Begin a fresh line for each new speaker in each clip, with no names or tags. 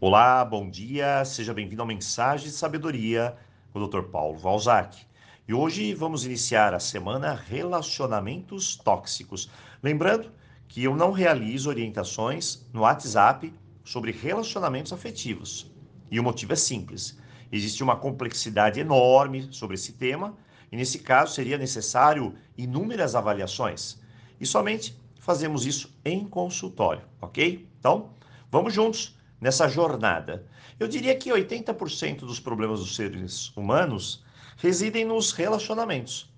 Olá, bom dia, seja bem-vindo ao Mensagem de Sabedoria com o Dr. Paulo Valzac. E hoje vamos iniciar a semana Relacionamentos Tóxicos. Lembrando que eu não realizo orientações no WhatsApp sobre relacionamentos afetivos. E o motivo é simples: existe uma complexidade enorme sobre esse tema, e nesse caso seria necessário inúmeras avaliações. E somente fazemos isso em consultório, ok? Então, vamos juntos nessa jornada. Eu diria que 80% dos problemas dos seres humanos residem nos relacionamentos.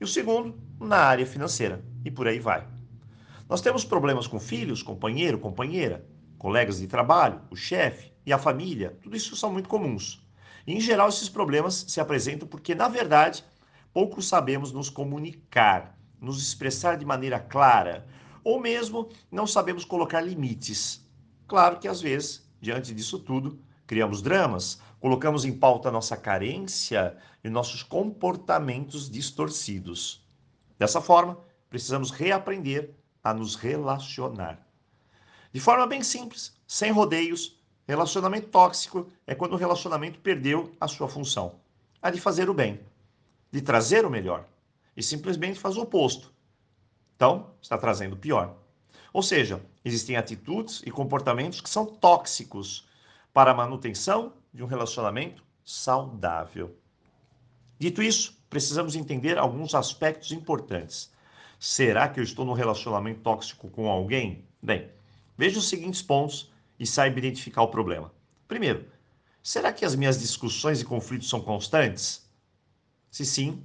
E o segundo, na área financeira. E por aí vai. Nós temos problemas com filhos, companheiro, companheira, colegas de trabalho, o chefe e a família. Tudo isso são muito comuns. E, em geral, esses problemas se apresentam porque, na verdade, pouco sabemos nos comunicar, nos expressar de maneira clara, ou mesmo não sabemos colocar limites. Claro que às vezes Diante disso tudo, criamos dramas, colocamos em pauta nossa carência e nossos comportamentos distorcidos. Dessa forma, precisamos reaprender a nos relacionar. De forma bem simples, sem rodeios, relacionamento tóxico é quando o relacionamento perdeu a sua função, a de fazer o bem, de trazer o melhor, e simplesmente faz o oposto. Então, está trazendo o pior. Ou seja, existem atitudes e comportamentos que são tóxicos para a manutenção de um relacionamento saudável. Dito isso, precisamos entender alguns aspectos importantes. Será que eu estou num relacionamento tóxico com alguém? Bem, veja os seguintes pontos e saiba identificar o problema. Primeiro, será que as minhas discussões e conflitos são constantes? Se sim,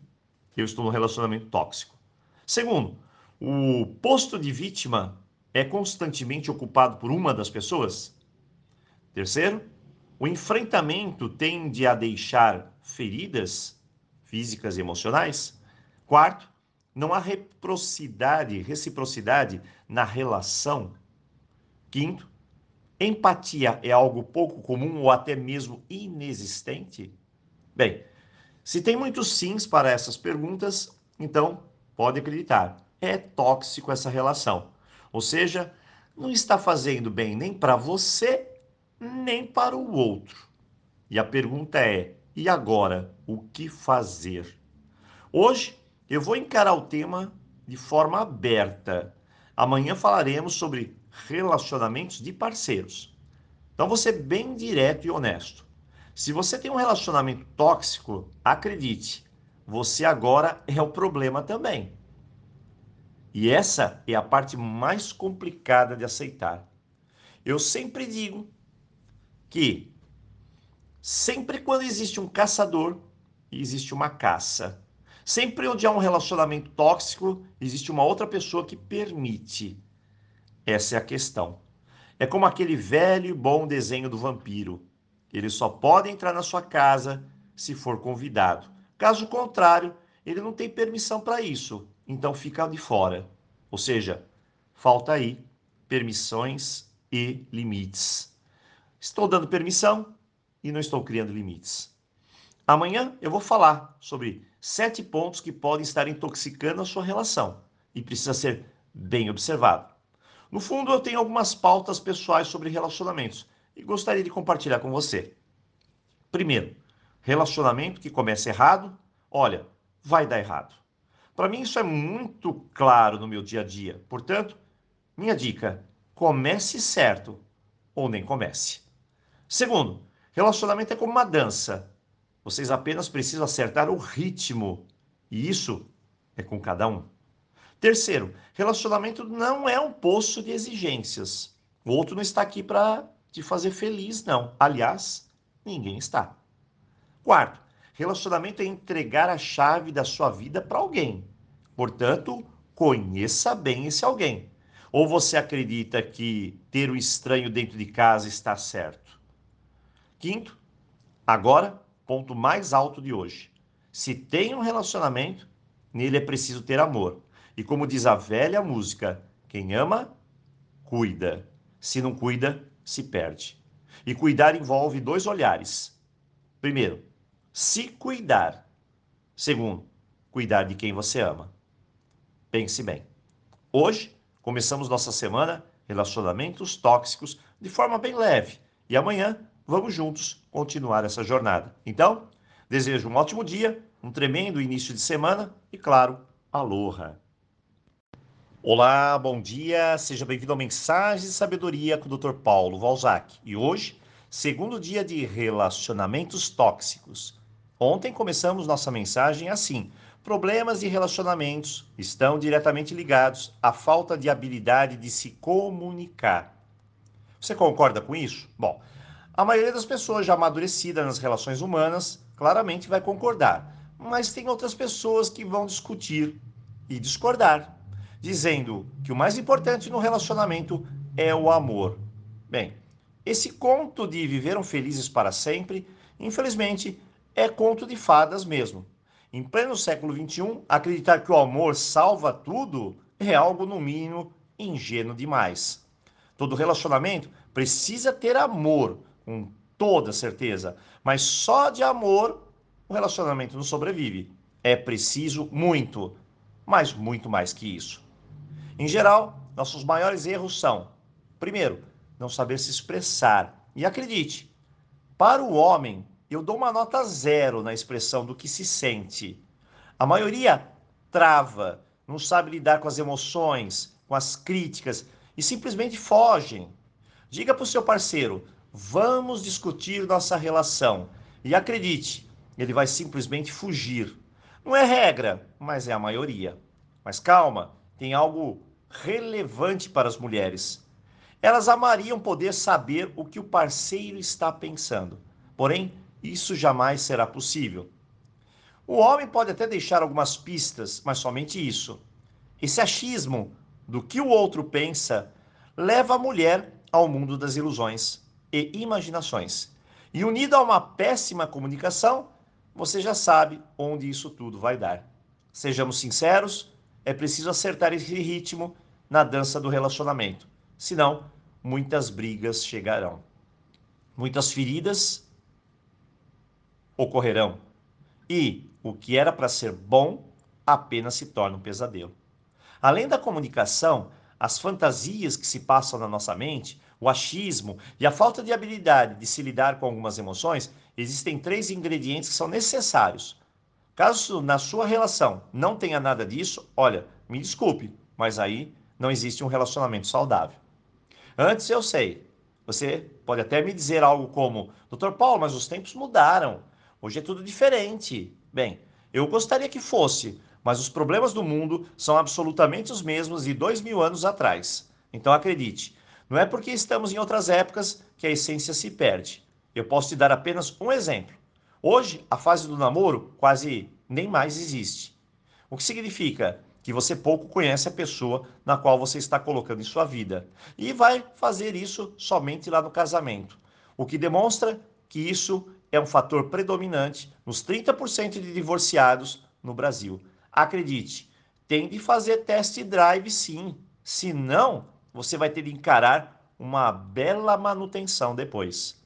eu estou num relacionamento tóxico. Segundo, o posto de vítima é constantemente ocupado por uma das pessoas? Terceiro, o enfrentamento tende a deixar feridas físicas e emocionais? Quarto, não há reciprocidade, reciprocidade na relação? Quinto, empatia é algo pouco comum ou até mesmo inexistente? Bem, se tem muitos sims para essas perguntas, então pode acreditar, é tóxico essa relação. Ou seja, não está fazendo bem nem para você, nem para o outro. E a pergunta é: e agora, o que fazer? Hoje eu vou encarar o tema de forma aberta. Amanhã falaremos sobre relacionamentos de parceiros. Então vou ser bem direto e honesto. Se você tem um relacionamento tóxico, acredite, você agora é o problema também. E essa é a parte mais complicada de aceitar. Eu sempre digo que sempre quando existe um caçador, existe uma caça. Sempre onde há um relacionamento tóxico, existe uma outra pessoa que permite. Essa é a questão. É como aquele velho e bom desenho do vampiro. Ele só pode entrar na sua casa se for convidado. Caso contrário, ele não tem permissão para isso então fica de fora. Ou seja, falta aí permissões e limites. Estou dando permissão e não estou criando limites. Amanhã eu vou falar sobre sete pontos que podem estar intoxicando a sua relação e precisa ser bem observado. No fundo, eu tenho algumas pautas pessoais sobre relacionamentos e gostaria de compartilhar com você. Primeiro, relacionamento que começa errado, olha, vai dar errado. Para mim, isso é muito claro no meu dia a dia. Portanto, minha dica: comece certo ou nem comece. Segundo, relacionamento é como uma dança. Vocês apenas precisam acertar o ritmo. E isso é com cada um. Terceiro, relacionamento não é um poço de exigências. O outro não está aqui para te fazer feliz, não. Aliás, ninguém está. Quarto, Relacionamento é entregar a chave da sua vida para alguém. Portanto, conheça bem esse alguém. Ou você acredita que ter o estranho dentro de casa está certo? Quinto, agora, ponto mais alto de hoje. Se tem um relacionamento, nele é preciso ter amor. E como diz a velha música, quem ama, cuida. Se não cuida, se perde. E cuidar envolve dois olhares. Primeiro, se cuidar. Segundo, cuidar de quem você ama. Pense bem. Hoje, começamos nossa semana Relacionamentos Tóxicos de forma bem leve E amanhã vamos juntos continuar essa jornada. Então, desejo um ótimo dia, um tremendo início de semana e, claro, aloha! Olá, bom dia, seja bem-vindo ao Mensagem de Sabedoria com o Dr. Paulo Valzac. E hoje, segundo dia de relacionamentos tóxicos. Ontem começamos nossa mensagem assim: problemas de relacionamentos estão diretamente ligados à falta de habilidade de se comunicar. Você concorda com isso? Bom, a maioria das pessoas já amadurecida nas relações humanas claramente vai concordar, mas tem outras pessoas que vão discutir e discordar, dizendo que o mais importante no relacionamento é o amor. Bem, esse conto de viveram felizes para sempre, infelizmente, é conto de fadas mesmo. Em pleno século XXI, acreditar que o amor salva tudo é algo, no mínimo, ingênuo demais. Todo relacionamento precisa ter amor, com toda certeza, mas só de amor o relacionamento não sobrevive. É preciso muito, mas muito mais que isso. Em geral, nossos maiores erros são: primeiro, não saber se expressar. E acredite, para o homem, eu dou uma nota zero na expressão do que se sente. A maioria trava, não sabe lidar com as emoções, com as críticas e simplesmente fogem. Diga para o seu parceiro: vamos discutir nossa relação. E acredite, ele vai simplesmente fugir. Não é regra, mas é a maioria. Mas calma, tem algo relevante para as mulheres. Elas amariam poder saber o que o parceiro está pensando. Porém, isso jamais será possível. O homem pode até deixar algumas pistas, mas somente isso. Esse achismo do que o outro pensa leva a mulher ao mundo das ilusões e imaginações. E unido a uma péssima comunicação, você já sabe onde isso tudo vai dar. Sejamos sinceros, é preciso acertar esse ritmo na dança do relacionamento. Senão, muitas brigas chegarão. Muitas feridas ocorrerão. E o que era para ser bom apenas se torna um pesadelo. Além da comunicação, as fantasias que se passam na nossa mente, o achismo e a falta de habilidade de se lidar com algumas emoções, existem três ingredientes que são necessários. Caso na sua relação não tenha nada disso, olha, me desculpe, mas aí não existe um relacionamento saudável. Antes eu sei, você pode até me dizer algo como: Dr. Paulo, mas os tempos mudaram. Hoje é tudo diferente. Bem, eu gostaria que fosse, mas os problemas do mundo são absolutamente os mesmos de dois mil anos atrás. Então acredite, não é porque estamos em outras épocas que a essência se perde. Eu posso te dar apenas um exemplo. Hoje, a fase do namoro quase nem mais existe. O que significa que você pouco conhece a pessoa na qual você está colocando em sua vida. E vai fazer isso somente lá no casamento. O que demonstra que isso é um fator predominante nos 30% de divorciados no Brasil. Acredite, tem de fazer test drive sim. Senão, você vai ter de encarar uma bela manutenção depois.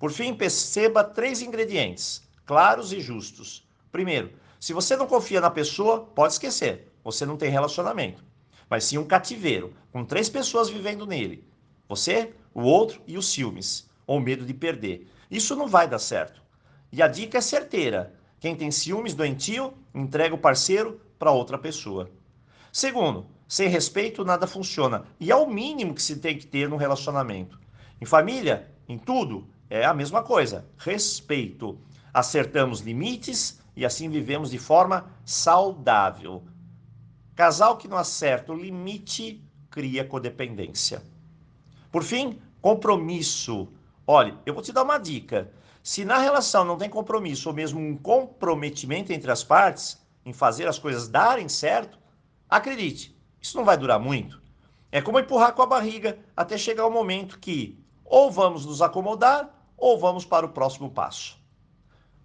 Por fim, perceba três ingredientes, claros e justos. Primeiro, se você não confia na pessoa, pode esquecer, você não tem relacionamento. Mas sim um cativeiro, com três pessoas vivendo nele. Você, o outro e os ciúmes, ou medo de perder. Isso não vai dar certo. E a dica é certeira. Quem tem ciúmes doentio, entrega o parceiro para outra pessoa. Segundo, sem respeito nada funciona. E é o mínimo que se tem que ter no relacionamento. Em família, em tudo, é a mesma coisa. Respeito. Acertamos limites e assim vivemos de forma saudável. Casal que não acerta o limite cria codependência. Por fim, compromisso. Olha, eu vou te dar uma dica. Se na relação não tem compromisso ou mesmo um comprometimento entre as partes em fazer as coisas darem certo, acredite, isso não vai durar muito. É como empurrar com a barriga até chegar o momento que ou vamos nos acomodar ou vamos para o próximo passo.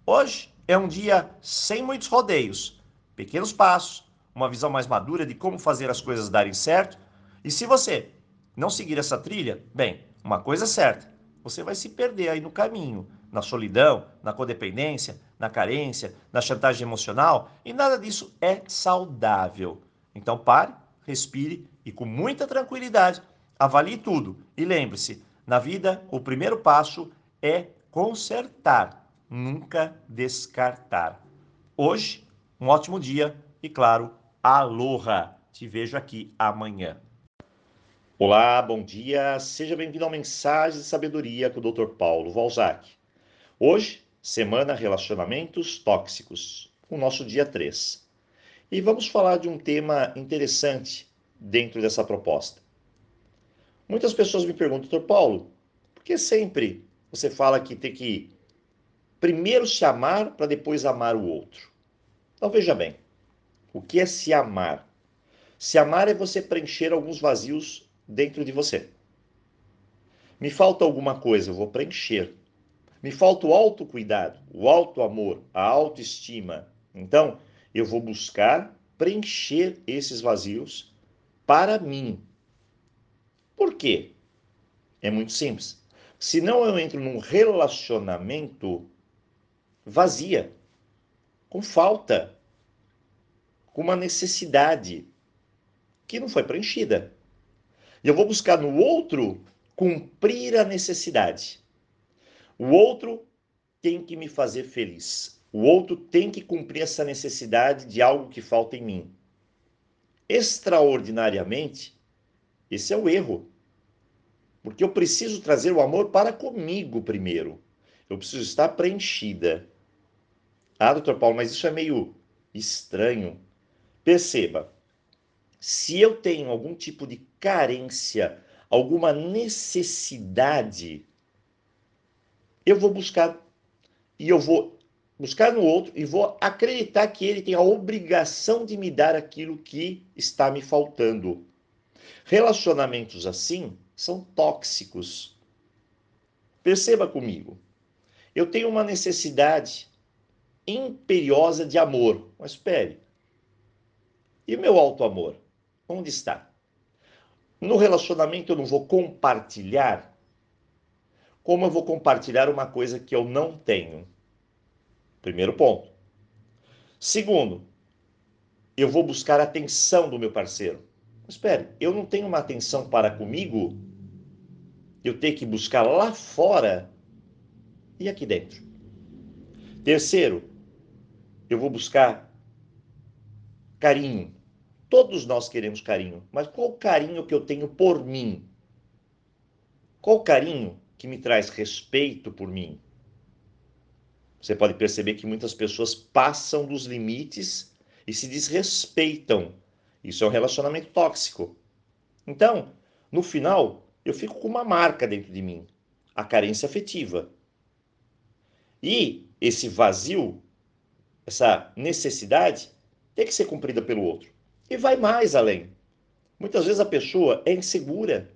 Hoje é um dia sem muitos rodeios, pequenos passos, uma visão mais madura de como fazer as coisas darem certo. E se você não seguir essa trilha, bem, uma coisa é certa, você vai se perder aí no caminho na solidão, na codependência, na carência, na chantagem emocional, e nada disso é saudável. Então pare, respire e com muita tranquilidade avalie tudo. E lembre-se, Na vida, o primeiro passo é consertar, nunca descartar. Hoje, um ótimo dia e, claro, aloha! Te vejo aqui amanhã. Olá, bom dia. Seja bem-vindo ao Mensagem de Sabedoria com o Dr. Paulo Valzac. Hoje, semana Relacionamentos Tóxicos, o nosso dia 3. E vamos falar de um tema interessante dentro dessa proposta. Muitas pessoas me perguntam, Dr. Paulo, por que sempre você fala que tem que primeiro se amar para depois amar o outro? Então veja bem, o que é se amar? Se amar é você preencher alguns vazios dentro de você. Me falta alguma coisa, eu vou preencher. Me falta o autocuidado, o autoamor, a autoestima. Então, eu vou buscar preencher esses vazios para mim. Por quê? É muito simples. Senão eu entro num relacionamento vazia, com falta, com uma necessidade que não foi preenchida. E eu vou buscar no outro cumprir a necessidade. O outro tem que me fazer feliz. O outro tem que cumprir essa necessidade de algo que falta em mim. Extraordinariamente, esse é o erro. Porque eu preciso trazer o amor para comigo primeiro. Eu preciso estar preenchida. Ah, doutor Paulo, mas isso é meio estranho. Perceba, se eu tenho algum tipo de carência, alguma necessidade, eu vou buscar e eu vou buscar no outro e vou acreditar que ele tem a obrigação de me dar aquilo que está me faltando. Relacionamentos assim são tóxicos. Perceba comigo. Eu tenho uma necessidade imperiosa de amor. Mas espere. E meu alto amor? Onde está? No relacionamento eu não vou compartilhar. Como eu vou compartilhar uma coisa que eu não tenho? Primeiro ponto. Segundo, eu vou buscar a atenção do meu parceiro. Espere, eu não tenho uma atenção para comigo, eu tenho que buscar lá fora e aqui dentro. Terceiro, eu vou buscar carinho. Todos nós queremos carinho, mas qual carinho que eu tenho por mim? Qual carinho que me traz respeito por mim? Você pode perceber que muitas pessoas passam dos limites e se desrespeitam. Isso é um relacionamento tóxico. Então, no final, eu fico com uma marca dentro de mim, a carência afetiva. E esse vazio, essa necessidade, tem que ser cumprida pelo outro. E vai mais além. Muitas vezes a pessoa é insegura,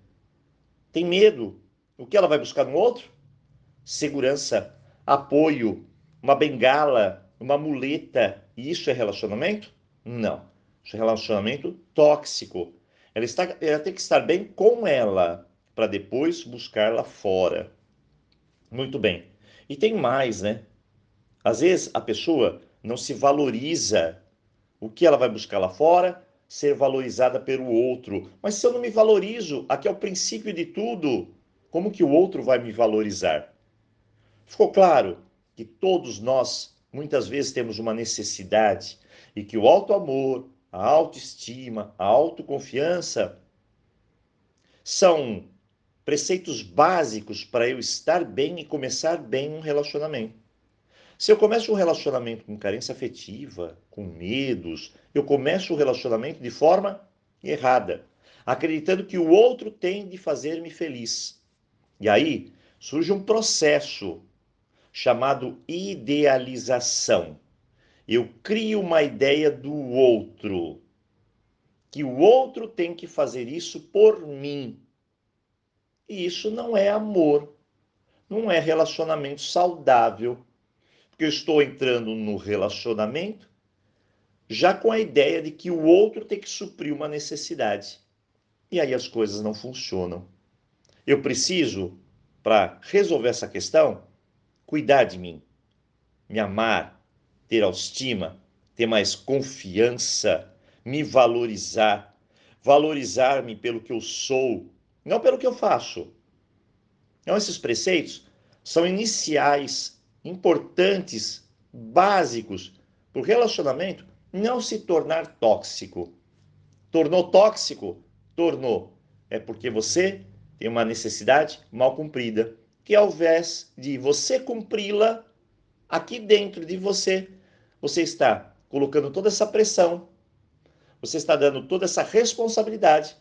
tem medo. O que ela vai buscar no outro? Segurança, apoio, uma bengala, uma muleta. E isso é relacionamento? Não. Isso é relacionamento tóxico. Ela, está, ela tem que estar bem com ela para depois buscar lá fora. Muito bem. E tem mais, né? Às vezes a pessoa não se valoriza. O que ela vai buscar lá fora? ser valorizada pelo outro. Mas se eu não me valorizo, aqui é o princípio de tudo, como que o outro vai me valorizar? Ficou claro que todos nós muitas vezes temos uma necessidade e que o alto amor, a autoestima, a autoconfiança são preceitos básicos para eu estar bem e começar bem um relacionamento. Se eu começo um relacionamento com carência afetiva, com medos, eu começo o relacionamento de forma errada, acreditando que o outro tem de fazer-me feliz. E aí surge um processo chamado idealização. Eu crio uma ideia do outro, que o outro tem que fazer isso por mim. E isso não é amor, não é relacionamento saudável porque eu estou entrando no relacionamento já com a ideia de que o outro tem que suprir uma necessidade. E aí as coisas não funcionam. Eu preciso, para resolver essa questão, cuidar de mim, me amar, ter autoestima, ter mais confiança, me valorizar, valorizar-me pelo que eu sou, não pelo que eu faço. Então, esses preceitos são iniciais, importantes, básicos para o relacionamento não se tornar tóxico. Tornou tóxico? Tornou. É porque você tem uma necessidade mal cumprida, que ao invés de você cumpri-la, aqui dentro de você, você está colocando toda essa pressão, você está dando toda essa responsabilidade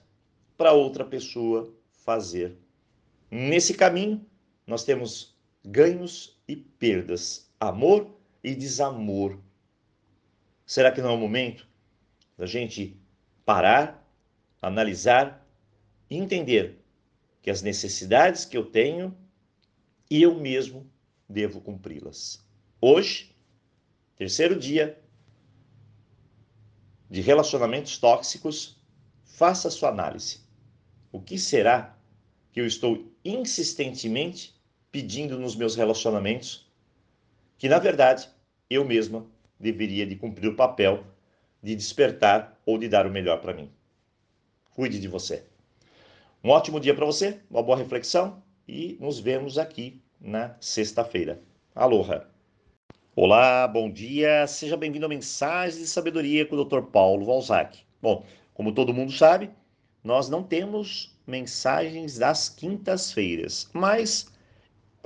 para outra pessoa fazer. Nesse caminho, nós temos ganhos e perdas, amor e desamor. Será que não é o momento da gente parar, analisar e entender que as necessidades que eu tenho eu mesmo devo cumpri-las? Hoje, terceiro dia de relacionamentos tóxicos, faça a sua análise. O que será que eu estou insistentemente pedindo nos meus relacionamentos que, na verdade, eu mesma deveria de cumprir o papel de despertar ou de dar o melhor para mim. Cuide de você. Um ótimo dia para você, uma boa reflexão e nos vemos aqui na sexta-feira. Aloha! Olá, bom dia, seja bem-vindo a Mensagens de Sabedoria com o Dr. Paulo Valzac. Bom, como todo mundo sabe, nós não temos mensagens das quintas-feiras, mas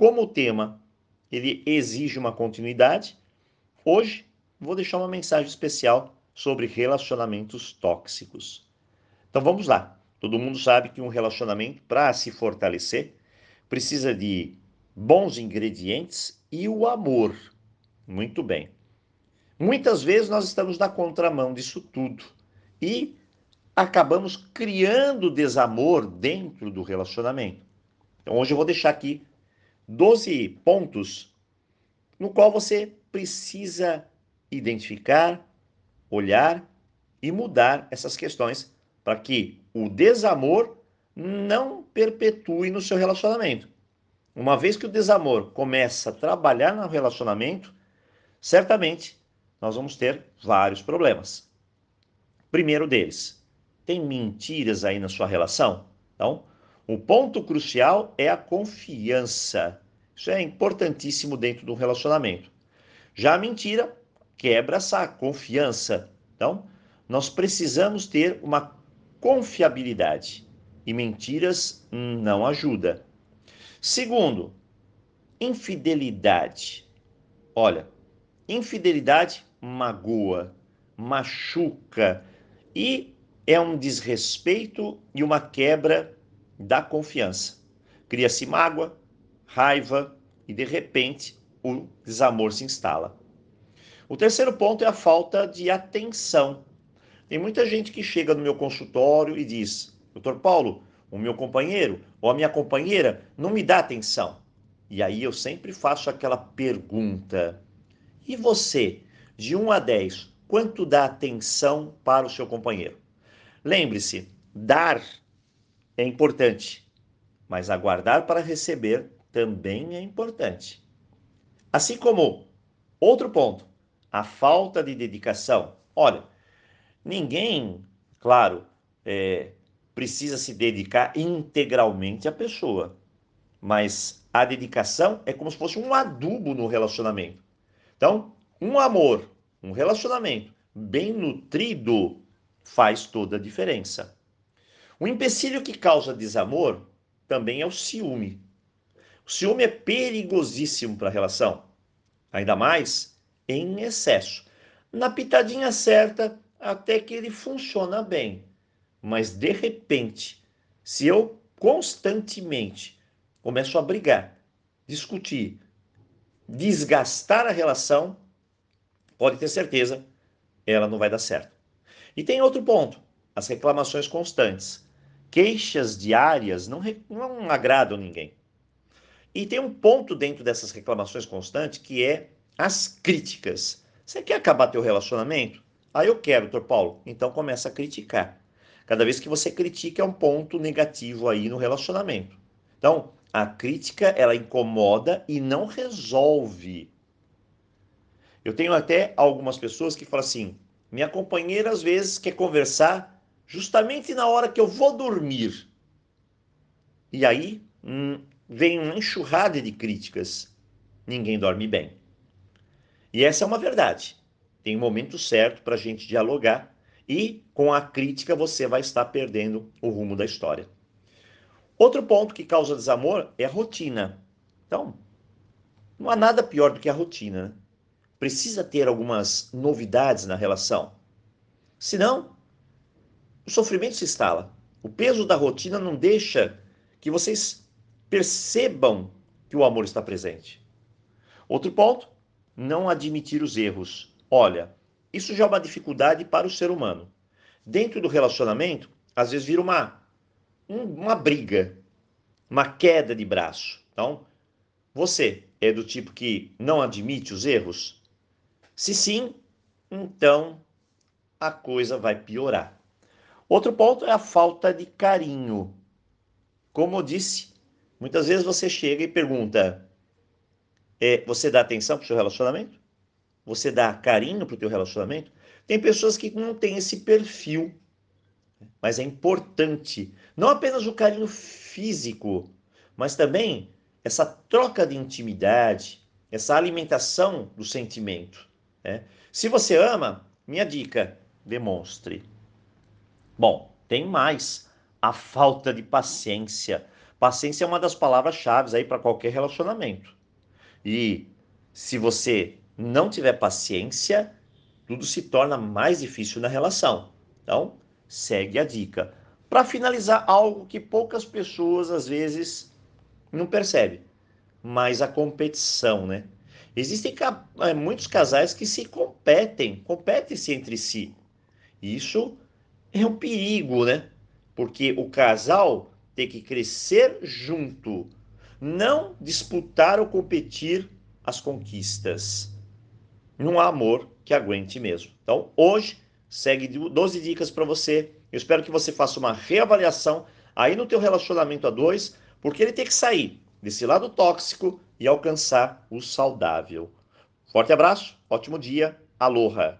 como o tema ele exige uma continuidade, hoje vou deixar uma mensagem especial sobre relacionamentos tóxicos. Então vamos lá. Todo mundo sabe que um relacionamento para se fortalecer precisa de bons ingredientes e o amor. Muito bem. Muitas vezes nós estamos na contramão disso tudo e acabamos criando desamor dentro do relacionamento. Então, hoje eu vou deixar aqui 12 pontos no qual você precisa identificar, olhar e mudar essas questões para que o desamor não perpetue no seu relacionamento. Uma vez que o desamor começa a trabalhar no relacionamento, certamente nós vamos ter vários problemas. Primeiro deles, tem mentiras aí na sua relação? Então, o ponto crucial é a confiança. Isso é importantíssimo dentro do relacionamento. Já a mentira quebra essa confiança. Então, nós precisamos ter uma confiabilidade e mentiras não ajuda. Segundo, infidelidade. Olha, Infidelidade magoa, machuca e é um desrespeito e uma quebra da confiança. Cria-se mágoa, raiva e de repente o desamor se instala. O terceiro ponto é a falta de atenção. Tem muita gente que chega no meu consultório e diz: Doutor Paulo, o meu companheiro ou a minha companheira não me dá atenção. E aí eu sempre faço aquela pergunta: e você, de 1 a 10, quanto dá atenção para o seu companheiro? Lembre-se, dar é importante, mas aguardar para receber também é importante. Assim como outro ponto, a falta de dedicação. Olha, ninguém, claro, é, precisa se dedicar integralmente à pessoa, mas a dedicação é como se fosse um adubo no relacionamento. Então, um amor, um relacionamento bem nutrido faz toda a diferença. O empecilho que causa desamor também é o ciúme. O ciúme é perigosíssimo para a relação, ainda mais em excesso. Na pitadinha certa, até que ele funciona bem, mas de repente, se eu constantemente começo a brigar, discutir, desgastar a relação, pode ter certeza, ela não vai dar certo. E tem outro ponto: as reclamações constantes. Queixas diárias não, não agradam ninguém. E tem um ponto dentro dessas reclamações constantes que é as críticas. Você quer acabar teu relacionamento? Ah, eu quero, doutor Paulo. Então começa a criticar. Cada vez que você critica é um ponto negativo aí no relacionamento. Então, a crítica, ela incomoda e não resolve. Eu tenho até algumas pessoas que falam assim: minha companheira às vezes quer conversar justamente na hora que eu vou dormir. E aí, hum, vem uma enxurrada de críticas, ninguém dorme bem. E essa é uma verdade. Tem um momento certo para a gente dialogar e com a crítica você vai estar perdendo o rumo da história. Outro ponto que causa desamor é a rotina. Então, não há nada pior do que a rotina. Né? Precisa ter algumas novidades na relação. Senão, o sofrimento se instala. O peso da rotina não deixa que vocês percebam que o amor está presente. Outro ponto, não admitir os erros. Olha, isso já é uma dificuldade para o ser humano. Dentro do relacionamento, às vezes vira uma, uma briga, uma queda de braço. Então, você é do tipo que não admite os erros? Se sim, então a coisa vai piorar. Outro ponto é a falta de carinho. Como eu disse, muitas vezes você chega e pergunta: é, você dá atenção para o seu relacionamento? Você dá carinho para o teu relacionamento? Tem pessoas que não têm esse perfil, mas é importante não apenas o carinho físico, mas também essa troca de intimidade, essa alimentação do sentimento. Né? Se você ama, minha dica, demonstre. Bom, tem mais. A falta de paciência. Paciência é uma das palavras-chave aí para qualquer relacionamento. E se você não tiver paciência, tudo se torna mais difícil na relação. Então, segue a dica. Para finalizar, algo que poucas pessoas às vezes não percebem, mas a competição, né? Existem eh, muitos casais que se competem, competem-se entre si. Isso é um perigo, né? Porque o casal tem que crescer junto, não disputar ou competir as conquistas. Não há amor que aguente mesmo. Então, hoje, segue 12 dicas para você. Eu espero que você faça uma reavaliação aí no teu relacionamento a dois, porque ele tem que sair desse lado tóxico e alcançar o saudável. Forte abraço, ótimo dia, aloha!